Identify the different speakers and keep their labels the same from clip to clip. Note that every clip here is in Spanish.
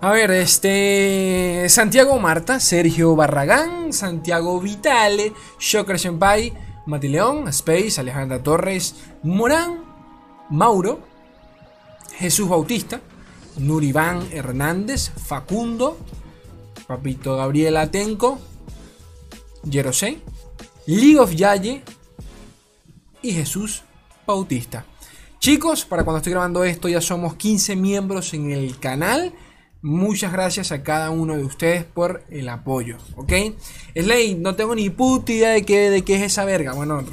Speaker 1: A ver, este. Santiago Marta, Sergio Barragán, Santiago Vitale, Shocker Senpai, Mati León, Space, Alejandra Torres, Morán, Mauro, Jesús Bautista, Nuriván Hernández, Facundo, Papito Gabriel Atenco, Jerosé, League of Yaye y Jesús Bautista. Chicos, para cuando estoy grabando esto ya somos 15 miembros en el canal. Muchas gracias a cada uno de ustedes por el apoyo, ¿ok? Slay, no tengo ni puta idea de qué, de qué es esa verga. Bueno,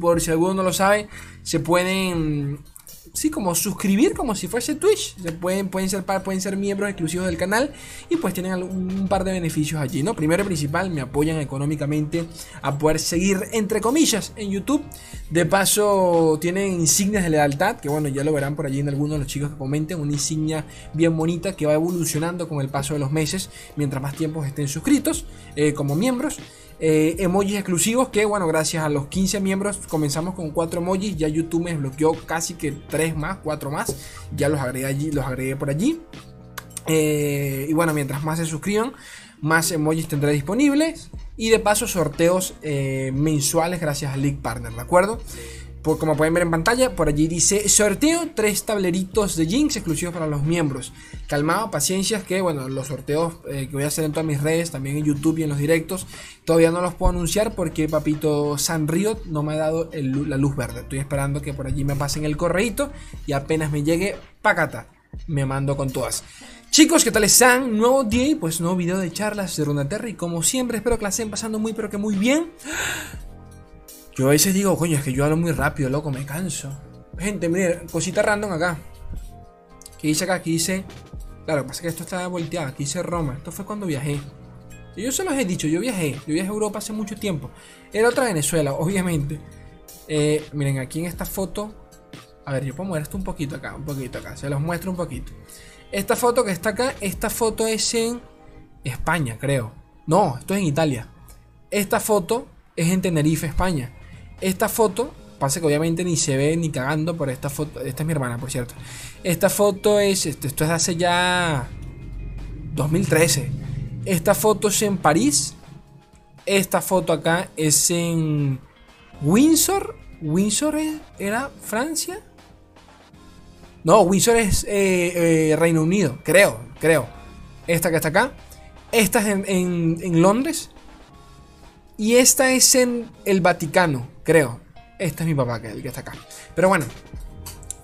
Speaker 1: por si alguno no lo sabe, se pueden sí, como suscribir como si fuese Twitch. Se pueden, pueden, ser, pueden ser miembros exclusivos del canal y pues tienen un par de beneficios allí, ¿no? Primero y principal, me apoyan económicamente a poder seguir, entre comillas, en YouTube. De paso, tienen insignias de lealtad, que bueno, ya lo verán por allí en algunos de los chicos que comenten. Una insignia bien bonita que va evolucionando con el paso de los meses, mientras más tiempo estén suscritos eh, como miembros. Eh, emojis exclusivos que, bueno, gracias a los 15 miembros comenzamos con 4 emojis. Ya YouTube me bloqueó casi que 3 más, 4 más. Ya los agregué allí, los agregué por allí. Eh, y bueno, mientras más se suscriban, más emojis tendré disponibles. Y de paso, sorteos eh, mensuales gracias a League Partner, ¿de acuerdo? Como pueden ver en pantalla, por allí dice sorteo tres tableritos de Jinx exclusivos para los miembros. Calmado, paciencia, que bueno, los sorteos eh, que voy a hacer en todas mis redes, también en YouTube y en los directos, todavía no los puedo anunciar porque papito Sanrio no me ha dado la luz verde. Estoy esperando que por allí me pasen el correito y apenas me llegue, pacata, me mando con todas. Chicos, ¿qué tal están? Nuevo día y pues nuevo video de charlas de Runeterra y como siempre espero que la estén pasando muy pero que muy bien. Yo a veces digo, coño, es que yo hablo muy rápido, loco, me canso. Gente, miren, cosita random acá. ¿Qué dice acá? Aquí dice. Claro, pasa que esto está volteado. Aquí dice Roma. Esto fue cuando viajé. Yo se los he dicho, yo viajé. Yo viajé a Europa hace mucho tiempo. Era otra Venezuela, obviamente. Eh, miren, aquí en esta foto. A ver, yo puedo mover esto un poquito acá, un poquito acá. Se los muestro un poquito. Esta foto que está acá, esta foto es en España, creo. No, esto es en Italia. Esta foto es en Tenerife, España. Esta foto, pasa que obviamente ni se ve ni cagando por esta foto. Esta es mi hermana, por cierto. Esta foto es, esto, es hace ya 2013. Esta foto es en París. Esta foto acá es en Windsor. ¿Windsor era Francia? No, Windsor es eh, eh, Reino Unido, creo, creo. Esta que está acá. Esta es en Londres. Y esta es en el Vaticano, creo. Este es mi papá, que el que está acá. Pero bueno,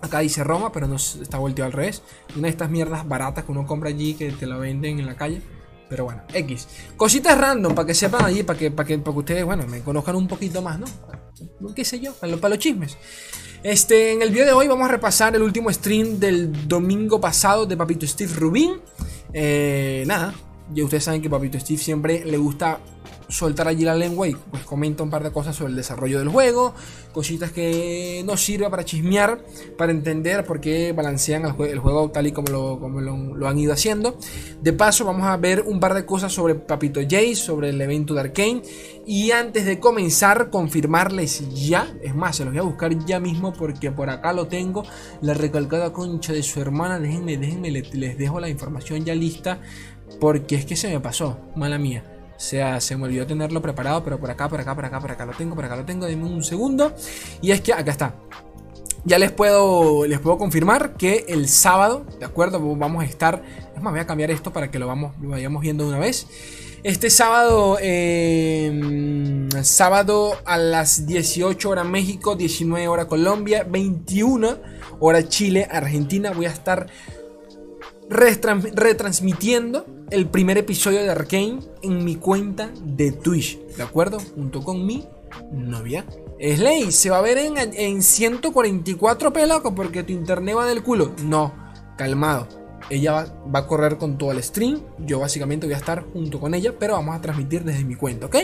Speaker 1: acá dice Roma, pero no está volteado al revés. Una de estas mierdas baratas que uno compra allí, que te la venden en la calle. Pero bueno, X. Cositas random para que sepan allí, para que, para que, para que ustedes, bueno, me conozcan un poquito más, ¿no? ¿Qué sé yo? Para, los chismes. Este, en el video de hoy vamos a repasar el último stream del domingo pasado de Papito Steve Rubin. Eh, nada, ya ustedes saben que Papito Steve siempre le gusta soltar allí la lengua y pues comenta un par de cosas sobre el desarrollo del juego, cositas que nos sirve para chismear, para entender por qué balancean el, juego, tal y como, lo, como lo, han ido haciendo. De paso vamos a ver un par de cosas sobre Papito Jace, sobre el evento de Arkane y antes de comenzar confirmarles ya, es más, se los voy a buscar ya mismo porque por acá lo tengo, la recalcada concha de su hermana, déjenme, déjenme, les dejo la información ya lista porque es que se me pasó, mala mía. O sea, se me olvidó tenerlo preparado, pero por acá, por acá, por acá, por acá lo tengo, por acá lo tengo. Denme un segundo. Y es que acá está. Ya les puedo, les puedo confirmar que el sábado, ¿de acuerdo? Vamos a estar. Es más, voy a cambiar esto para que lo, vamos, vayamos viendo de una vez. Este sábado, em, sábado a las 18 horas México, 19 horas Colombia, 21 horas Chile, Argentina. Voy a estar retransmitiendo el primer episodio de Arkane en mi cuenta de Twitch, ¿de acuerdo? Junto con mi novia. Slay, se va a ver en, en 144p, loco, porque tu internet va del culo. No, calmado. Ella va, a correr con todo el stream. Yo básicamente voy a estar junto con ella, pero vamos a transmitir desde mi cuenta, ¿ok?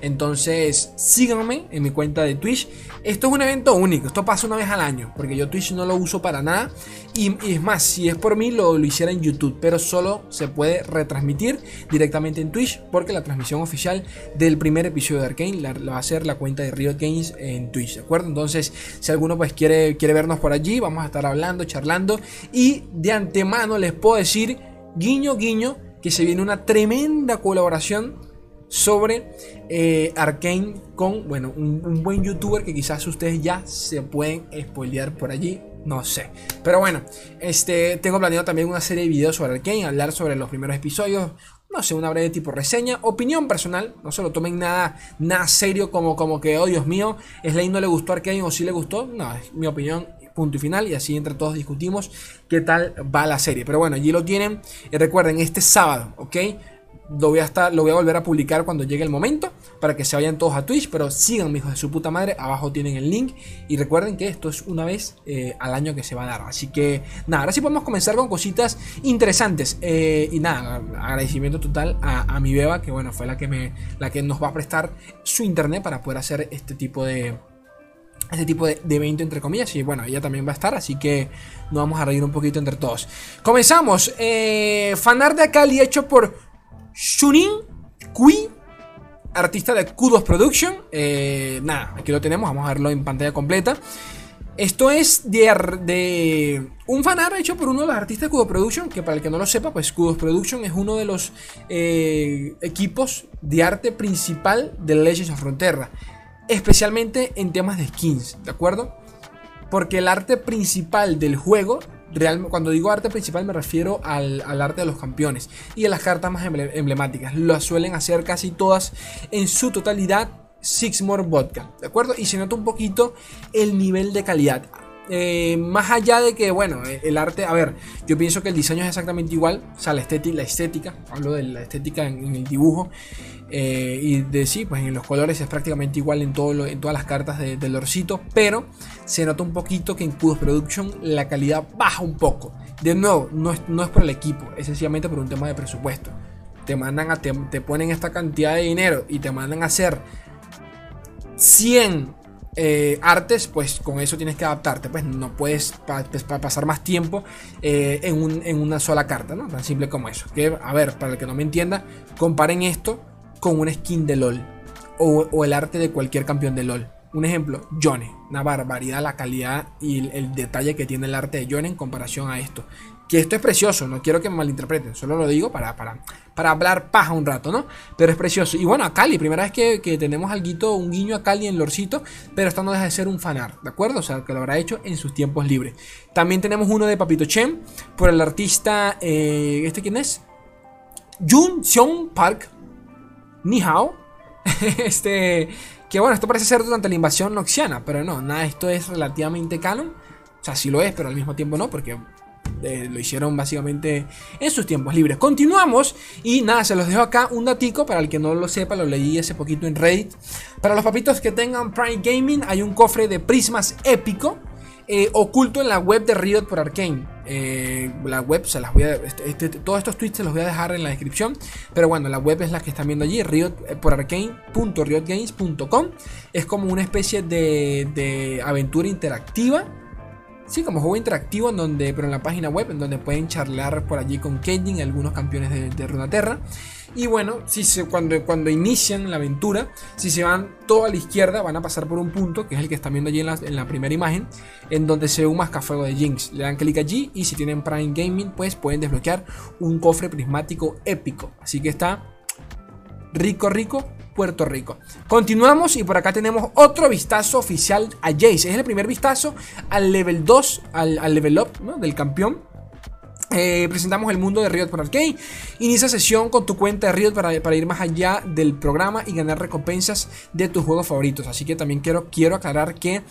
Speaker 1: Entonces, síganme en mi cuenta de Twitch. Esto es un evento único, esto pasa una vez al año, porque yo Twitch no lo uso para nada. Y, es más, si es por mí, lo, lo, hiciera en YouTube, pero solo se puede retransmitir directamente en Twitch, porque la transmisión oficial del primer episodio de Arkane la, va a hacer la cuenta de Riot Games en Twitch, ¿de acuerdo? Entonces, si alguno pues quiere, quiere vernos por allí, vamos a estar hablando, charlando. Y de antemano les puedo decir guiño, guiño, que se viene una tremenda colaboración sobre eh, Arkane con, bueno, un, buen youtuber que quizás ustedes ya se pueden spoilear por allí. No sé. Pero bueno, este, tengo planeado también una serie de videos sobre Arkane, hablar sobre los primeros episodios, no sé, una breve tipo reseña, opinión personal, no se lo tomen nada, nada serio como, como que, oh Dios mío, Slade no le gustó Arkane o sí le gustó, no, es mi opinión, punto y final, y así entre todos discutimos qué tal va la serie. Pero bueno, allí lo tienen, y recuerden, este sábado, ¿ok? Lo voy, a estar, lo voy a volver a publicar cuando llegue el momento para que se vayan todos a Twitch, pero sigan, hijos de su puta madre. Abajo tienen el link y recuerden que esto es una vez eh, al año que se va a dar. Así que nada, ahora sí podemos comenzar con cositas interesantes. Eh, y nada, agradecimiento total a, mi beba, que bueno, fue la que, me, la que nos va a prestar su internet para poder hacer este tipo de este tipo de, evento entre comillas y bueno ella también va a estar así que nos vamos a reír un poquito entre todos comenzamos eh, de Akali hecho por Shunin Kui, artista de Kudos Production. Eh, nada, aquí lo tenemos, vamos a verlo en pantalla completa. Esto es de, de, un fanart hecho por uno de los artistas de Kudos Production, que para el que no lo sepa, pues Kudos Production es uno de los eh, equipos de arte principal de Legends of Frontera, especialmente en temas de skins, ¿de acuerdo? Porque el arte principal del juego cuando digo arte principal me refiero al, arte de los campeones y a las cartas más emblemáticas. Lo suelen hacer casi todas en su totalidad Sixmore Vodka, ¿de acuerdo? Y se nota un poquito el nivel de calidad. Eh, más allá de que, bueno, eh, el arte, a ver, yo pienso que el diseño es exactamente igual, o sea, la estética, la estética hablo de la estética en, el dibujo, eh, y de sí, pues en los colores es prácticamente igual en, todo en todas las cartas de, del Lorcito, pero se nota un poquito que en Kudos Production la calidad baja un poco. De nuevo, no es, no es por el equipo, es sencillamente por un tema de presupuesto. Te mandan te, te ponen esta cantidad de dinero y te mandan a hacer 100 eh, artes, pues con eso tienes que adaptarte. Pues no puedes pues, pasar más tiempo eh, en, una sola carta, ¿no? Tan simple como eso. Que, a ver, para el que no me entienda, comparen esto con una skin de LOL. O, el arte de cualquier campeón de LOL. Un ejemplo, Yone. Una barbaridad la calidad y el, detalle que tiene el arte de Yone en comparación a esto. Que esto es precioso, no quiero que me malinterpreten, solo lo digo para, para, para hablar paja un rato, ¿no? Pero es precioso. Y bueno, a Cali, primera vez que, tenemos algo, un guiño a Cali en Lorcito, pero esto no deja de ser un fanart, ¿de acuerdo? O sea, que lo habrá hecho en sus tiempos libres. También tenemos uno de Papito Chen, por el artista, eh, ¿este quién es? Jun Seong Park, Ni Hao. este, que bueno, esto parece ser durante la invasión noxiana, pero no, nada, esto es relativamente canon. O sea, sí lo es, pero al mismo tiempo no, porque eh, lo hicieron básicamente en sus tiempos libres. Continuamos y nada, se los dejo acá un datico para el que no lo sepa, lo leí hace poquito en Reddit. Para los papitos que tengan Prime Gaming hay un cofre de prismas épico. Eh, oculto en la web de Riot por Arkane. Eh, la web se las voy a. Este, este, todos estos tweets se los voy a dejar en la descripción. Pero bueno, la web es la que están viendo allí: Riot por Arkane.riotgames.com. Es como una especie de aventura interactiva Sí, como juego interactivo en donde, pero en la página web, en donde pueden charlar por allí con Kenjin, algunos campeones de, de Runaterra. Y bueno, si se, cuando, cuando inician la aventura, si se van todo a la izquierda, van a pasar por un punto, que es el que están viendo allí en la, en la primera imagen, en donde se ve un mascafuego de Jinx. Le dan clic allí y si tienen Prime Gaming, pues pueden desbloquear un cofre prismático épico. Así que está rico, rico Puerto Rico. Continuamos y por acá tenemos otro vistazo oficial a Jace. Es el primer vistazo al level 2, al, level up del campeón. Eh, presentamos el mundo de Riot por Arcade. Inicia sesión con tu cuenta de Riot para, para, ir más allá del programa y ganar recompensas de tus juegos favoritos. Así que también quiero, quiero aclarar que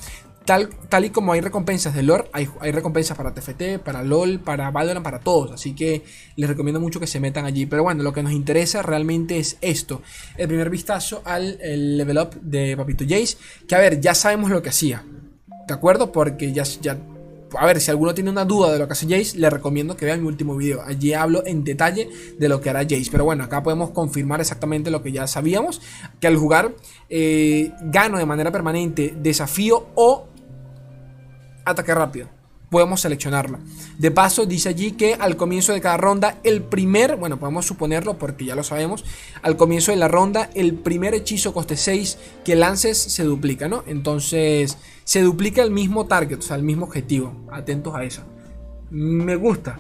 Speaker 1: Tal, y como hay recompensas de lore, hay, recompensas para TFT, para LOL, para Valorant, para todos. Así que les recomiendo mucho que se metan allí. Pero bueno, lo que nos interesa realmente es esto. El primer vistazo al level up de Papito Jace. Que a ver, ya sabemos lo que hacía. ¿De acuerdo? Porque ya, ya... A ver, si alguno tiene una duda de lo que hace Jace, le recomiendo que vean mi último video. Allí hablo en detalle de lo que hará Jace. Pero bueno, acá podemos confirmar exactamente lo que ya sabíamos. Que al jugar eh, gano de manera permanente desafío o ataque rápido. Podemos seleccionarla. De paso, dice allí que al comienzo de cada ronda, el primer, bueno, podemos suponerlo porque ya lo sabemos, al comienzo de la ronda, el primer hechizo coste 6 que lances se duplica, ¿no? Entonces, se duplica el mismo target, o sea, el mismo objetivo. Atentos a eso. Me gusta.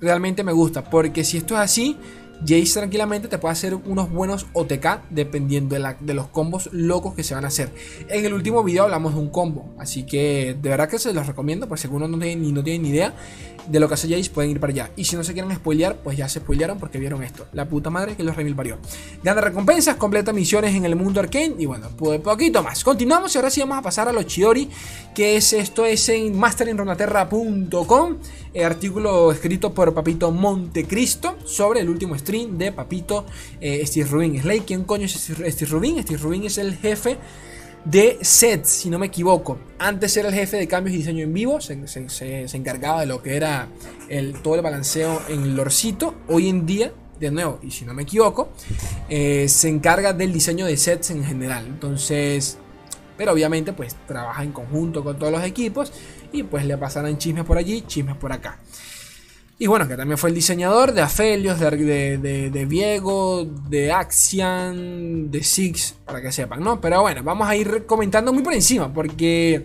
Speaker 1: realmente me gusta. Porque si esto es así, Jace tranquilamente te puede hacer unos buenos OTK dependiendo de, los combos locos que se van a hacer. En el último video hablamos de un combo, así que de verdad que se los recomiendo, por si alguno no tiene, ni, no tiene ni idea de lo que hace Jace, pueden ir para allá. Y si no se quieren spoilear, pues ya se spoilearon porque vieron esto. La puta madre que los remil parió. Gana recompensas, completa misiones en el mundo arcane y bueno, pues poquito más. Continuamos y ahora sí vamos a pasar a los Chiori, que es esto es en masterinronaterra.com, artículo escrito por Papito Montecristo sobre el último stream de Papito eh, Steve Rubin. Slay, ¿quién coño es Steve Rubin? Steve Rubin es el jefe de sets, si no me equivoco. Antes era el jefe de cambios y diseño en vivo, se, encargaba de lo que era el, todo el balanceo en lorcito. Hoy en día, de nuevo, y si no me equivoco, eh, se encarga del diseño de sets en general. Entonces, pero obviamente pues trabaja en conjunto con todos los equipos y pues le pasarán chismes por allí, chismes por acá. Y bueno, que también fue el diseñador de Aphelios, de, de, de, Viego, de Axian, de Six, para que sepan, ¿no? Pero bueno, vamos a ir comentando muy por encima, porque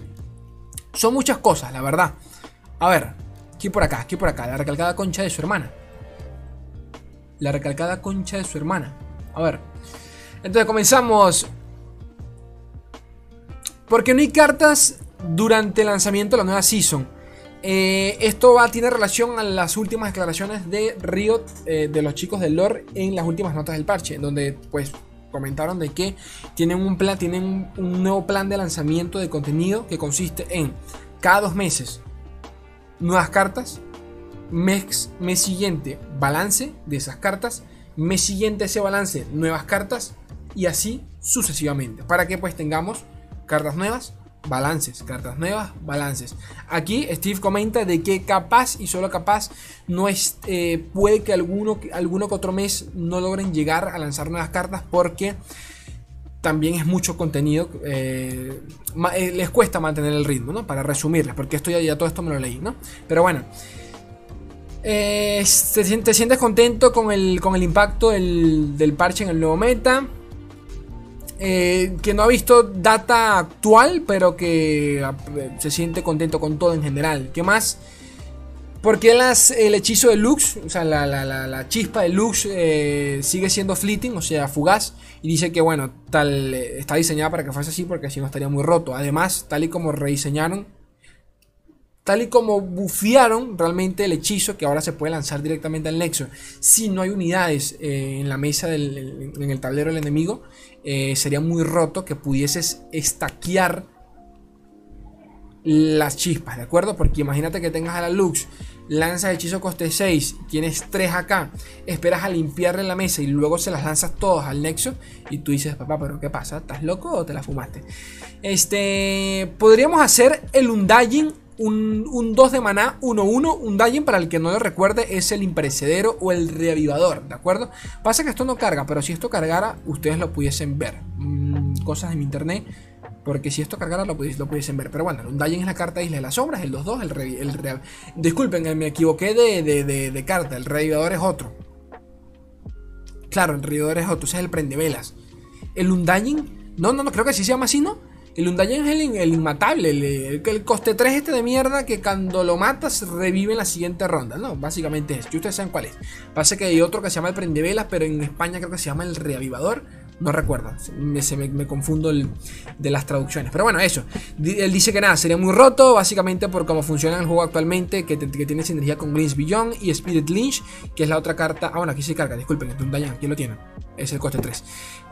Speaker 1: son muchas cosas, la verdad. A ver, aquí por acá, aquí por acá, la recalcada concha de su hermana. La recalcada concha de su hermana. A ver. Entonces comenzamos. Porque no hay cartas durante el lanzamiento de la nueva season. Eh, esto va, tiene relación a las últimas declaraciones de Riot, eh, de los chicos del lore, en las últimas notas del parche, donde pues comentaron de que tienen un plan, tienen un, nuevo plan de lanzamiento de contenido que consiste en cada dos meses nuevas cartas, mes, mes siguiente balance de esas cartas, mes siguiente ese balance nuevas cartas y así sucesivamente, para que pues tengamos cartas nuevas balances, cartas nuevas, balances. Aquí Steve comenta de que capaz y solo capaz no es, eh, puede que alguno, alguno que otro mes no logren llegar a lanzar nuevas cartas porque también es mucho contenido, eh, eh, les cuesta mantener el ritmo, ¿no? Para resumirles, porque esto ya, todo esto me lo leí, ¿no? Pero bueno. te, sientes contento con el, con el impacto del parche en el nuevo meta. Eh, que no ha visto data actual, pero que ah, se siente contento con todo en general. ¿Qué más? Porque las, el hechizo de Lux, o sea, la, chispa de Lux eh, sigue siendo fleeting, o sea, fugaz. Y dice que, bueno, tal eh, está diseñada para que fuese así, porque si no estaría muy roto. Además, tal y como rediseñaron tal y como bufiaron realmente el hechizo que ahora se puede lanzar directamente al nexo. Si no hay unidades eh, en la mesa, del, en el tablero del enemigo, eh, sería muy roto que pudieses estaquear las chispas, ¿de acuerdo? Porque imagínate que tengas a la Lux, lanzas hechizo coste 6, tienes 3 acá, esperas a limpiarle la mesa y luego se las lanzas todas al nexo y tú dices, papá, pero ¿qué pasa? ¿Estás loco o te la fumaste? Este, podríamos hacer el Undaging un, 2 de maná 1-1, un Dayen para el que no lo recuerde es el imperecedero o el reavivador, ¿de acuerdo? Pasa que esto no carga, pero si esto cargara, ustedes lo pudiesen ver. Mm, cosas de mi internet, porque si esto cargara lo, pudiesen, ver. Pero bueno, un Dayen es la carta Isla de las Sombras, el 2-2, el, el Disculpen, me equivoqué de, carta, el reavivador es otro. Claro, el reavivador es otro, ese es el prendevelas. El Undying, no, no, no, creo que así se llama así, ¿no? El Undayen es el, inmatable, el, coste 3 este de mierda que cuando lo matas revive en la siguiente ronda, ¿no? Básicamente es. Ustedes saben cuál es. Pasa que hay otro que se llama el prendevelas, pero en España creo que se llama el reavivador. No recuerdo, me, confundo de las traducciones. Pero bueno, eso. Él dice que nada, sería muy roto, básicamente por cómo funciona el juego actualmente, que, tiene sinergia con Greens Beyond y Spirit Lynch, que es la otra carta. Ah, bueno, aquí se carga, disculpen, es un Dayan, aquí lo tienen. Es el coste 3.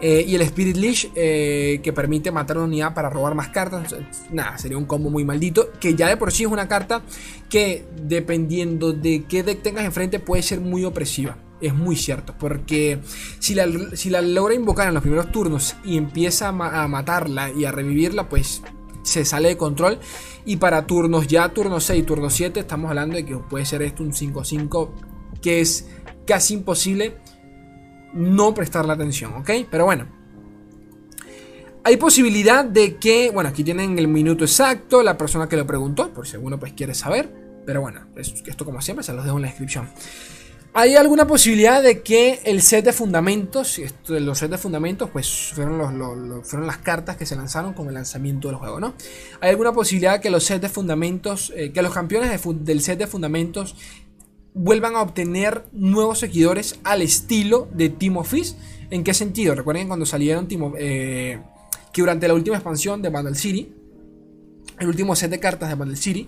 Speaker 1: Eh, y el Spirit Leash, eh, que permite matar una unidad para robar más cartas. Nada, sería un combo muy maldito. Que ya de por sí es una carta que, dependiendo de qué deck tengas enfrente, puede ser muy opresiva es muy cierto. Porque si la, si la logra invocar en los primeros turnos y empieza a, matarla y a revivirla, pues se sale de control. Y para turnos ya, turno 6, turno 7, estamos hablando de que puede ser esto un 5-5 que es casi imposible no prestarle atención, ¿ok? Pero bueno. Hay posibilidad de que, bueno, aquí tienen el minuto exacto, la persona que lo preguntó, por si alguno pues quiere saber. Pero bueno, esto como siempre se los dejo en la descripción. ¿Hay alguna posibilidad de que el set de fundamentos, los sets de fundamentos, pues fueron, las cartas que se lanzaron con el lanzamiento del juego, ¿no? ¿Hay alguna posibilidad que los sets de fundamentos, eh, que los campeones del set de fundamentos vuelvan a obtener nuevos seguidores al estilo de Team of Fist. ¿En qué sentido? Recuerden cuando salieron Team eh, que durante la última expansión de Bundle City, el último set de cartas de Bundle City,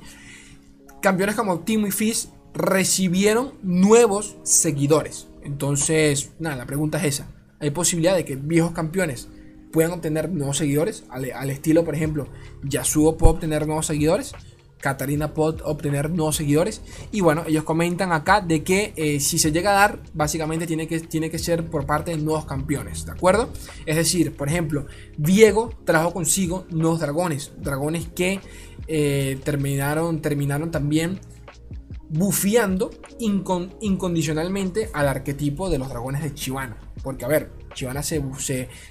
Speaker 1: campeones como Team of Fist recibieron nuevos seguidores. Entonces, nada, la pregunta es esa. ¿Hay posibilidad de que viejos campeones puedan obtener nuevos seguidores? Al, estilo, por ejemplo, Yasuo puede obtener nuevos seguidores. Katarina puede obtener nuevos seguidores. Y bueno, ellos comentan acá de que eh, si se llega a dar, básicamente tiene que, tiene que ser por parte de nuevos campeones, ¿de acuerdo? Es decir, por ejemplo, Diego trajo consigo nuevos dragones. Dragones que eh, terminaron, terminaron también bufeando incondicionalmente al arquetipo de los dragones de Chivana. Porque, a ver, Chivana se,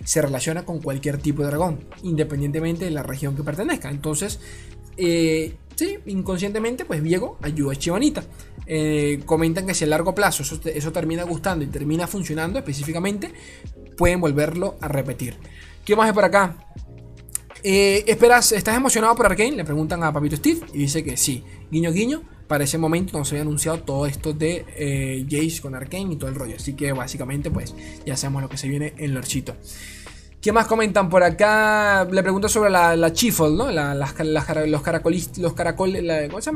Speaker 1: se, relaciona con cualquier tipo de dragón, independientemente de la región que pertenezca. Entonces, eh, sí, inconscientemente, pues Diego ayuda a Chivanita. Eh, comentan que si a largo plazo eso, eso, termina gustando y termina funcionando específicamente, pueden volverlo a repetir. ¿Qué más hay por acá? Eh, ¿Esperas, estás emocionado por Arkane? Le preguntan a Papito Steve y dice que sí. Guiño, guiño para ese momento no se había anunciado todo esto de eh, Jace con Arkane y todo el rollo. Así que básicamente pues ya sabemos lo que se viene en Lorchito. ¿Qué más comentan por acá? Le pregunto sobre la, la ¿no? los, caracolis.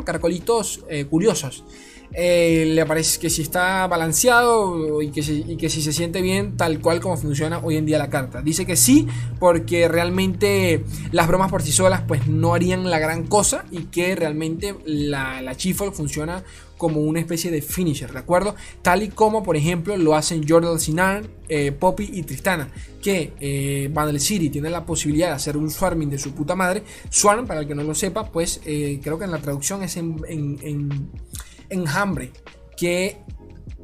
Speaker 1: Caracolitos eh, curiosos. Eh, le parece que si está balanceado y que, si, se siente bien tal cual como funciona hoy en día la carta. Dice que sí, porque realmente las bromas por sí solas pues no harían la gran cosa y que realmente la, la funciona como una especie de finisher, ¿de acuerdo? Tal y como por ejemplo lo hacen Jordan Sinan, eh, Poppy y Tristana, que eh, Bundle City tiene la posibilidad de hacer un swarming de su puta madre. Swarm, para el que no lo sepa, pues eh, creo que en la traducción es en enjambre que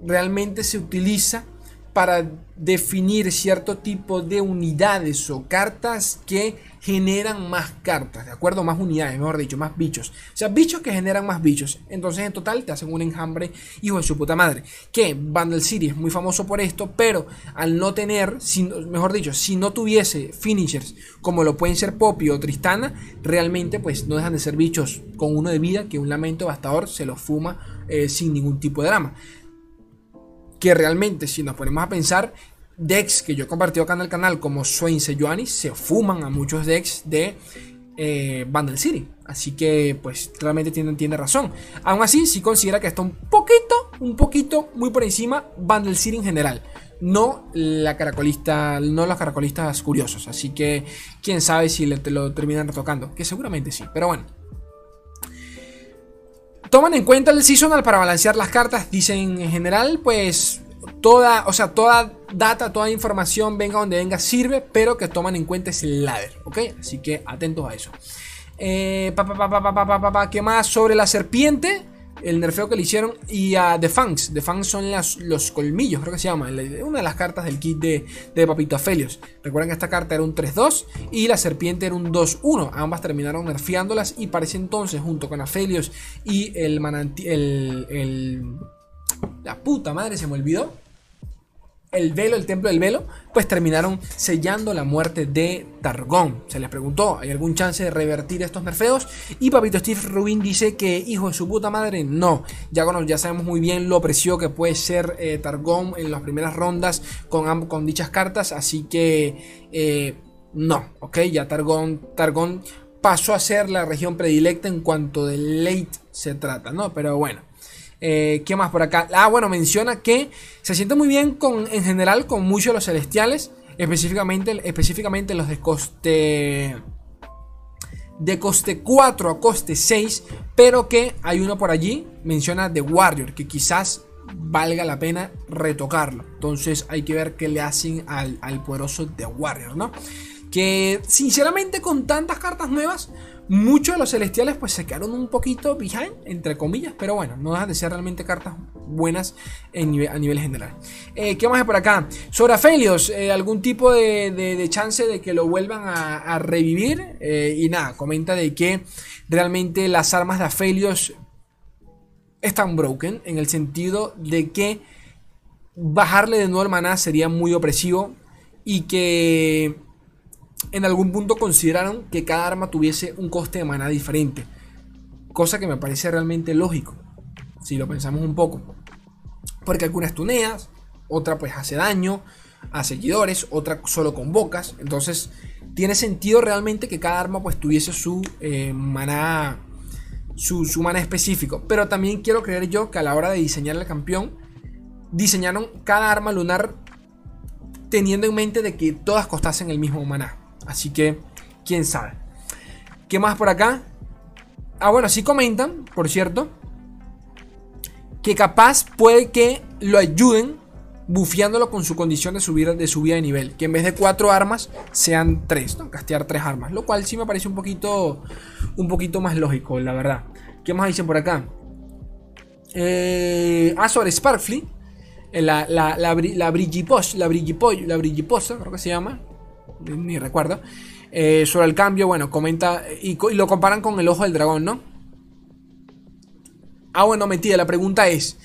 Speaker 1: realmente se utiliza para definir cierto tipo de unidades o cartas que generan más cartas, ¿de acuerdo? Más unidades, mejor dicho, más bichos. O sea, bichos que generan más bichos. Entonces, en total, te hacen un enjambre, hijo de su puta madre. Que Bundle City es muy famoso por esto, pero al no tener, mejor dicho, si no tuviese finishers como lo pueden ser Poppy o Tristana, realmente, pues no dejan de ser bichos con uno de vida que un lamento bastador se los fuma eh, sin ningún tipo de drama. Que realmente, si nos ponemos a pensar, decks que yo he compartido acá en el canal, como Swain Sejuani, se fuman a muchos decks de eh, City. Así que, pues, realmente tiene, tiene razón. Aún así, sí considera que está un poquito, un poquito muy por encima Bundle City en general. No la caracolista, no los caracolistas curiosos. Así que, quién sabe si le, te lo terminan retocando. Que seguramente sí. Pero bueno. Toman en cuenta el seasonal para balancear las cartas. Dicen en general, pues toda, o sea, toda data, toda información, venga donde venga, sirve, pero que toman en cuenta es el ladder, ¿ok? Así que atentos a eso. ¿Qué más sobre la serpiente? El nerfeo que le hicieron y a The Fangs. The Fangs son los colmillos, creo que se llama. Una de las cartas del kit de, de Papito Afelios. Recuerden que esta carta era un 3-2 y la serpiente era un 2-1. Ambas terminaron nerfeándolas y para ese entonces, junto con Afelios y el manantial. El, la puta madre se me olvidó el velo, el templo del velo, pues terminaron sellando la muerte de Targón. Se les preguntó, ¿hay algún chance de revertir estos nerfeos? Y Papito Steve Rubin dice que, hijo de su puta madre, no. Ya, ya sabemos muy bien lo precio que puede ser eh, Targón en las primeras rondas con, con dichas cartas, así que eh, no, ok, ya Targón, Targón pasó a ser la región predilecta en cuanto de late se trata, ¿no? Pero bueno. Eh, ¿Qué más por acá? Ah, bueno, menciona que se siente muy bien con, en general con muchos de los celestiales, específicamente, específicamente los de coste de coste 4 a coste 6, pero que hay uno por allí, menciona The Warrior, que quizás valga la pena retocarlo. Entonces hay que ver qué le hacen al, al poderoso The Warrior, ¿no? Que sinceramente con tantas cartas nuevas Muchos de los celestiales pues se quedaron un poquito behind, entre comillas, pero bueno, no dejan de ser realmente cartas buenas a nivel general. Eh, ¿Qué más hay por acá? Sobre Aphelios, eh, algún tipo de, chance de que lo vuelvan a, revivir. Eh, y nada, comenta de que realmente las armas de Aphelios están broken, en el sentido de que bajarle de nuevo el maná sería muy opresivo y que en algún punto consideraron que cada arma tuviese un coste de maná diferente. Cosa que me parece realmente lógico, si lo pensamos un poco. Porque algunas tuneas, otra pues hace daño a seguidores, otra solo con bocas. Entonces tiene sentido realmente que cada arma pues tuviese su eh, maná su, su específico. Pero también quiero creer yo que a la hora de diseñar el campeón, diseñaron cada arma lunar teniendo en mente de que todas costasen el mismo maná. Así que, quién sabe. ¿Qué más por acá? Ah, bueno, sí comentan, por cierto, que capaz puede que lo ayuden bufeándolo con su condición de subida de, subida de nivel. Que en vez de cuatro armas sean tres, ¿no? Castear tres armas. Lo cual sí me parece un poquito, un poquito más lógico, la verdad. ¿Qué más dicen por acá? Eh, ah, sobre Sparkfly. Eh, la, la, la, la Brigiposa, la Brigiposa, creo que se llama. Ni recuerdo. Eh, sobre el cambio, bueno, comenta. Y, y, lo comparan con el ojo del dragón, ¿no? Ah, bueno, mentira. La pregunta es: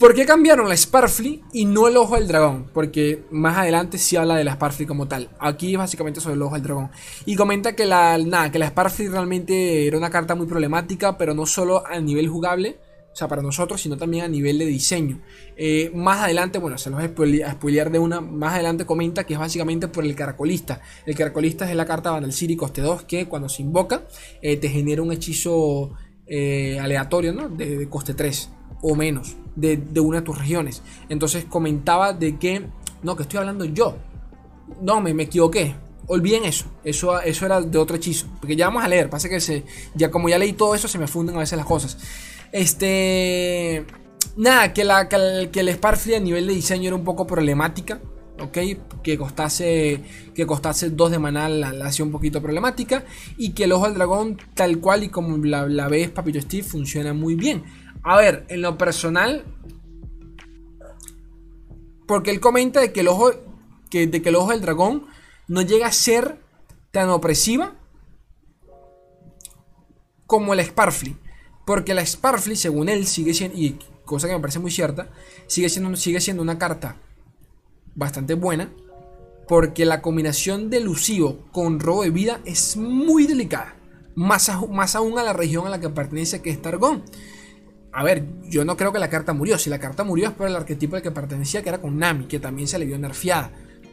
Speaker 1: ¿Por qué cambiaron la Sparfly y no el Ojo del Dragón? Porque más adelante sí habla de la Sparfly como tal. Aquí básicamente sobre el Ojo del Dragón. Y comenta que la, nada, que la Sparfly realmente era una carta muy problemática, pero no solo a nivel jugable, o sea, para nosotros, sino también a nivel de diseño. Eh, más adelante, bueno, se los voy a spoilear de una. Más adelante comenta que es básicamente por el caracolista. El caracolista es la carta Vandal City coste 2 que cuando se invoca eh, te genera un hechizo eh, aleatorio, ¿no? De, de coste 3 o menos de, una de tus regiones. Entonces comentaba de que, no, que estoy hablando yo. No, me, me equivoqué. Olviden eso. eso. Eso era de otro hechizo. Porque ya vamos a leer. Pasa que se, ya como ya leí todo eso, se me funden a veces las cosas. Este... Nada, que, la, que, el, Sparfly a nivel de diseño era un poco problemática. ¿ok? Que costase, que costase dos de maná la, hacía un poquito problemática. Y que el ojo del dragón, tal cual y como la, la ves, Papito Steve, funciona muy bien. A ver, en lo personal. Porque él comenta de que el ojo. Que, de que el ojo del dragón no llega a ser tan opresiva como la Sparfly. Porque la Sparfly, según él, sigue siendo. Y cosa que me parece muy cierta. Sigue siendo, sigue siendo una carta bastante buena. Porque la combinación de elusivo con robo de vida es muy delicada. Más, más aún a la región a la que pertenece que es Targón. A ver, yo no creo que la carta murió. Si la carta murió es por el arquetipo al que pertenecía, que era con Nami, que también se le vio nerfeada.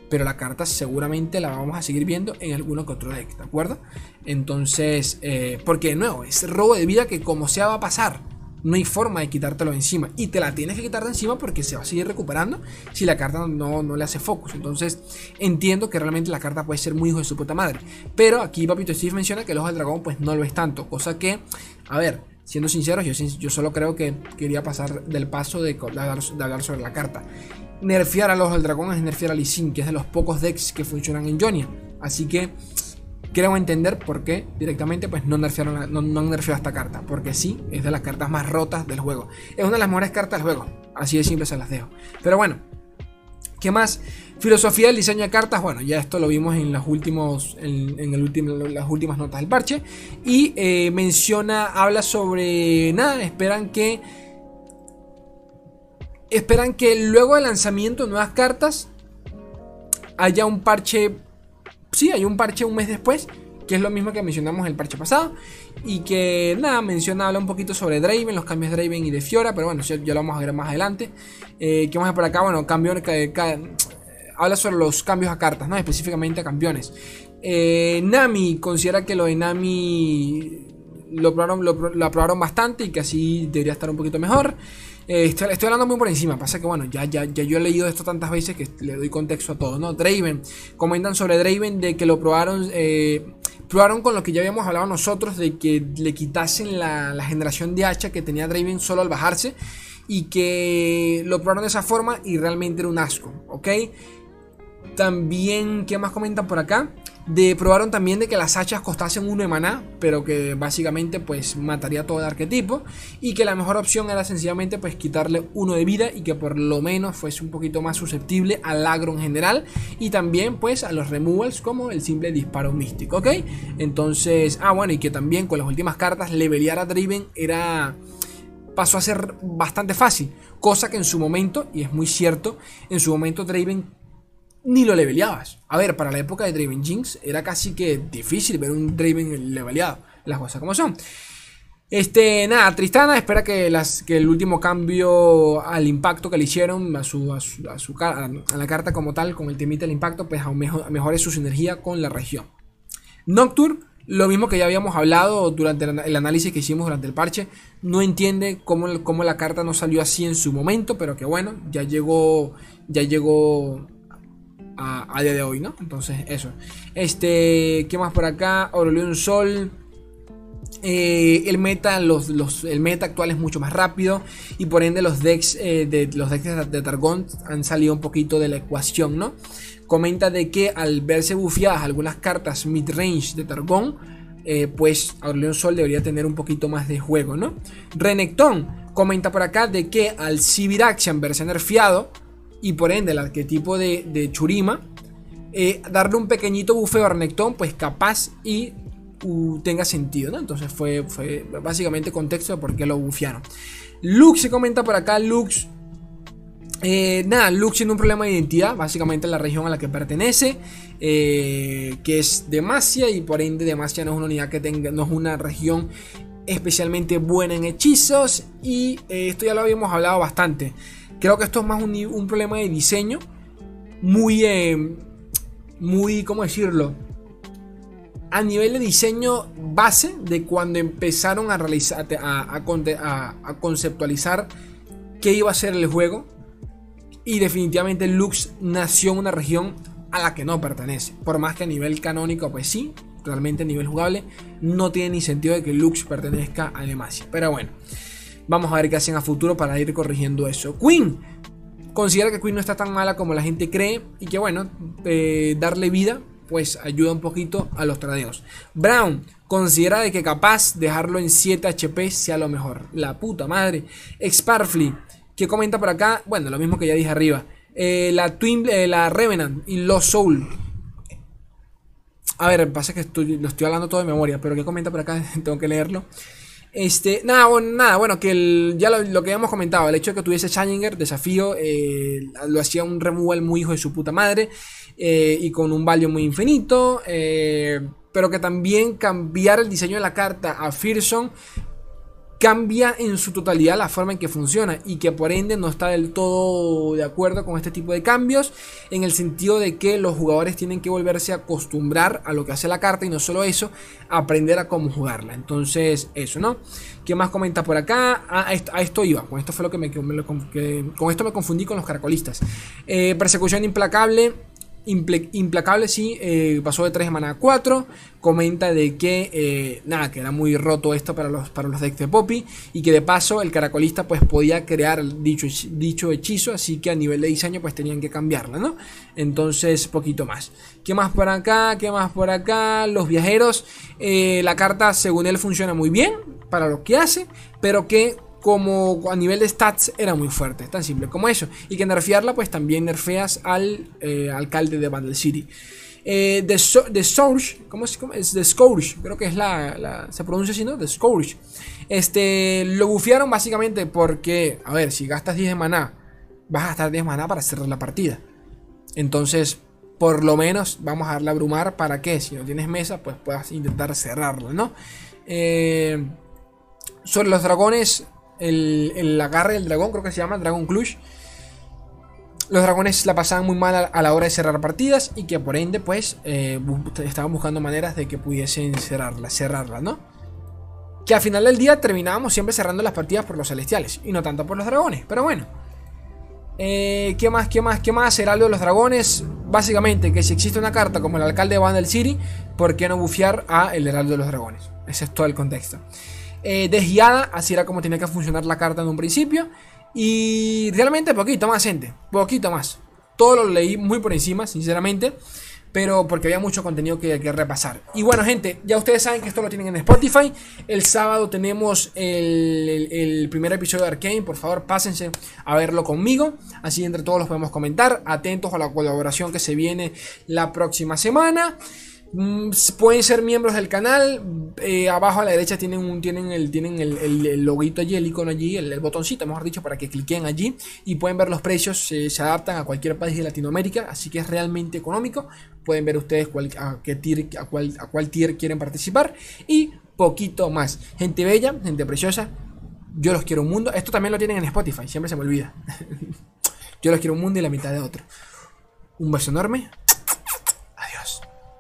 Speaker 1: Pero la carta seguramente la vamos a seguir viendo en alguno que otro deck, ¿de acuerdo? Entonces, eh, porque de nuevo, es robo de vida que como sea va a pasar. No hay forma de quitártelo encima. Y te la tienes que quitar de encima porque se va a seguir recuperando si la carta no, no le hace focus. Entonces, entiendo que realmente la carta puede ser muy hijo de su puta madre. Pero aquí Papito Steve menciona que el ojo del dragón pues no lo es tanto. Cosa que, a ver, siendo sinceros, yo, yo solo creo que quería pasar del paso de, hablar, sobre la carta. Nerfear al ojo del dragón es nerfear a Lee que es de los pocos decks que funcionan en Jonia. Así que creo entender por qué directamente pues no, nerfearon, no, no han nerfeado esta carta. Porque sí, es de las cartas más rotas del juego. Es una de las mejores cartas del juego. Así de simple se las dejo. Pero bueno, ¿qué más? Filosofía del diseño de cartas, bueno, ya esto lo vimos en, los últimos, en, el último, las últimas notas del parche. Y eh, menciona, habla sobre nada, esperan que... Esperan que luego del lanzamiento de nuevas cartas haya un parche... Sí, hay un parche un mes después, que es lo mismo que mencionamos en el parche pasado. Y que nada, menciona, habla un poquito sobre Draven, los cambios de Draven y de Fiora, pero bueno, ya, lo vamos a ver más adelante. Eh, ¿Qué vamos a por acá? Bueno, cambio, habla sobre los cambios a cartas, ¿no? específicamente a campeones. Eh, Nami considera que lo de Nami lo aprobaron, lo, aprobaron bastante y que así debería estar un poquito mejor. Eh, estoy, hablando muy por encima, pasa que bueno, ya, ya, ya yo he leído esto tantas veces que le doy contexto a todo, ¿no? Draven, comentan sobre Draven de que lo probaron, eh, probaron con lo que ya habíamos hablado nosotros, de que le quitasen la, la generación de hacha que tenía Draven solo al bajarse y que lo probaron de esa forma y realmente era un asco, ¿ok? También, ¿qué más comentan por acá? De, probaron también de que las hachas costasen uno de maná, pero que básicamente pues mataría todo el arquetipo. Y que la mejor opción era sencillamente pues quitarle uno de vida y que por lo menos fuese un poquito más susceptible al agro en general. Y también pues a los removals como el simple disparo místico, ¿ok? Entonces, ah bueno, y que también con las últimas cartas levelear a Driven era pasó a ser bastante fácil. Cosa que en su momento, y es muy cierto, en su momento Draven ni lo leveleabas. A ver, para la época de Draven Jinx era casi que difícil ver un Draven leveleado. Las cosas como son. Este, nada, Tristana espera que, las, que el último cambio al impacto que le hicieron a, su, a, su, a, la carta como tal, con el temita del impacto, pues aún mejor, mejore su sinergia con la región. Nocturne, lo mismo que ya habíamos hablado durante el análisis que hicimos durante el parche, no entiende cómo, cómo la carta no salió así en su momento, pero que bueno, ya llegó, ya llegó a, día de hoy, ¿no? Entonces, eso. Este, ¿qué más por acá? Aurelion Sol. Eh, el meta, los, los, el meta actual es mucho más rápido y por ende los decks eh, de los decks de Targon han salido un poquito de la ecuación, ¿no? Comenta de que al verse bufiadas algunas cartas mid-range de Targon, eh, pues Aurelion Sol debería tener un poquito más de juego, ¿no? Renekton comenta por acá de que al Sibiraxian verse nerfeado y por ende el arquetipo de, Churima, eh, darle un pequeñito bufeo a Renekton, pues capaz y tenga sentido. Entonces fue, fue básicamente contexto de por qué lo bufiaron. Lux se comenta por acá, Lux. Eh, nada, Lux tiene un problema de identidad, básicamente en la región a la que pertenece, eh, que es Demacia, y por ende Demacia no es una unidad que tenga, no es una región especialmente buena en hechizos, y esto ya lo habíamos hablado bastante. Creo que esto es más un, problema de diseño, muy, eh, muy, ¿cómo decirlo? a nivel de diseño base de cuando empezaron a realizar a, a, conceptualizar qué iba a ser el juego y definitivamente Lux nació en una región a la que no pertenece por más que a nivel canónico pues sí realmente a nivel jugable no tiene ni sentido de que Lux pertenezca a Demacia pero bueno vamos a ver qué hacen a futuro para ir corrigiendo eso Queen considera que Queen no está tan mala como la gente cree y que bueno eh, darle vida pues ayuda un poquito a los tradeos. Brown considera de que capaz dejarlo en 7 HP sea lo mejor. La puta madre. Exparfly, que comenta por acá, bueno, lo mismo que ya dije arriba. Eh, la Twin, eh, la Revenant y Lost Soul. A ver, pasa que estoy, lo estoy hablando todo de memoria, pero que comenta por acá, tengo que leerlo. Este, nada, bueno, nada, bueno, que ya lo, que habíamos comentado, el hecho de que tuviese Challenger, desafío, eh, lo hacía un removal muy hijo de su puta madre. Eh, y con un value muy infinito. Eh, pero que también cambiar el diseño de la carta a Fearson cambia en su totalidad la forma en que funciona y que por ende no está del todo de acuerdo con este tipo de cambios en el sentido de que los jugadores tienen que volverse a acostumbrar a lo que hace la carta y no solo eso, aprender a cómo jugarla. Entonces, eso, ¿no? ¿Qué más comenta por acá? Ah, a, esto, iba, con esto fue lo que me, con esto me confundí con los caracolistas. Eh, persecución implacable implacable, sí, eh, pasó de 3 de mana a 4. Comenta de que, eh, nada, que era muy roto esto para los, para los decks de Poppy. Y que de paso el caracolista pues podía crear dicho, dicho hechizo. Así que a nivel de diseño pues tenían que cambiarla, ¿no? Entonces, poquito más. ¿Qué más por acá? ¿Qué más por acá? Los viajeros. Eh, la carta, según él, funciona muy bien para lo que hace. Pero que como a nivel de stats era muy fuerte, tan simple como eso. Y que nerfearla, pues también nerfeas al eh, alcalde de Battle City. Eh, The, Scourge, ¿cómo es? es? The Scourge, creo que es la, Se pronuncia así, ¿no? The Scourge. Este, lo bufiaron básicamente porque, a ver, si gastas 10 de maná, vas a gastar 10 maná para cerrar la partida. Entonces, por lo menos vamos a darle a abrumar para que, si no tienes mesa, pues puedas intentar cerrarlo, ¿no? Eh, sobre los dragones, el, agarre del dragón, creo que se llama Dragon Clutch. Los dragones la pasaban muy mal a, la hora de cerrar partidas y que por ende, pues, eh, estaban buscando maneras de que pudiesen cerrarla, cerrarla, ¿no? Que al final del día terminábamos siempre cerrando las partidas por los celestiales y no tanto por los dragones, pero bueno. Eh, ¿Qué más? ¿Qué más? ¿Qué más? Heraldo de los dragones. Básicamente, que si existe una carta como el alcalde de Vandal City, ¿por qué no bufear a el Heraldo de los dragones? Ese es todo el contexto eh, así era como tenía que funcionar la carta en un principio. Y realmente poquito más, gente, poquito más. Todo lo leí muy por encima, sinceramente. Pero porque había mucho contenido que, que, repasar. Y bueno, gente, ya ustedes saben que esto lo tienen en Spotify. El sábado tenemos el, el, primer episodio de Arkane. Por favor, pásense a verlo conmigo. Así entre todos los podemos comentar. Atentos a la colaboración que se viene la próxima semana. Mm, pueden ser miembros del canal. Eh, abajo a la derecha tienen, un, tienen, el, tienen el, loguito allí, el icono allí, el, botoncito, mejor dicho, para que cliquen allí y pueden ver los precios. se adaptan a cualquier país de Latinoamérica, así que es realmente económico. Pueden ver ustedes a, qué tier, a, cuál, a cuál tier quieren participar y poquito más. Gente bella, gente preciosa. Yo los quiero un mundo. Esto también lo tienen en Spotify, siempre se me olvida. Yo los quiero un mundo y la mitad de otro. Un beso enorme.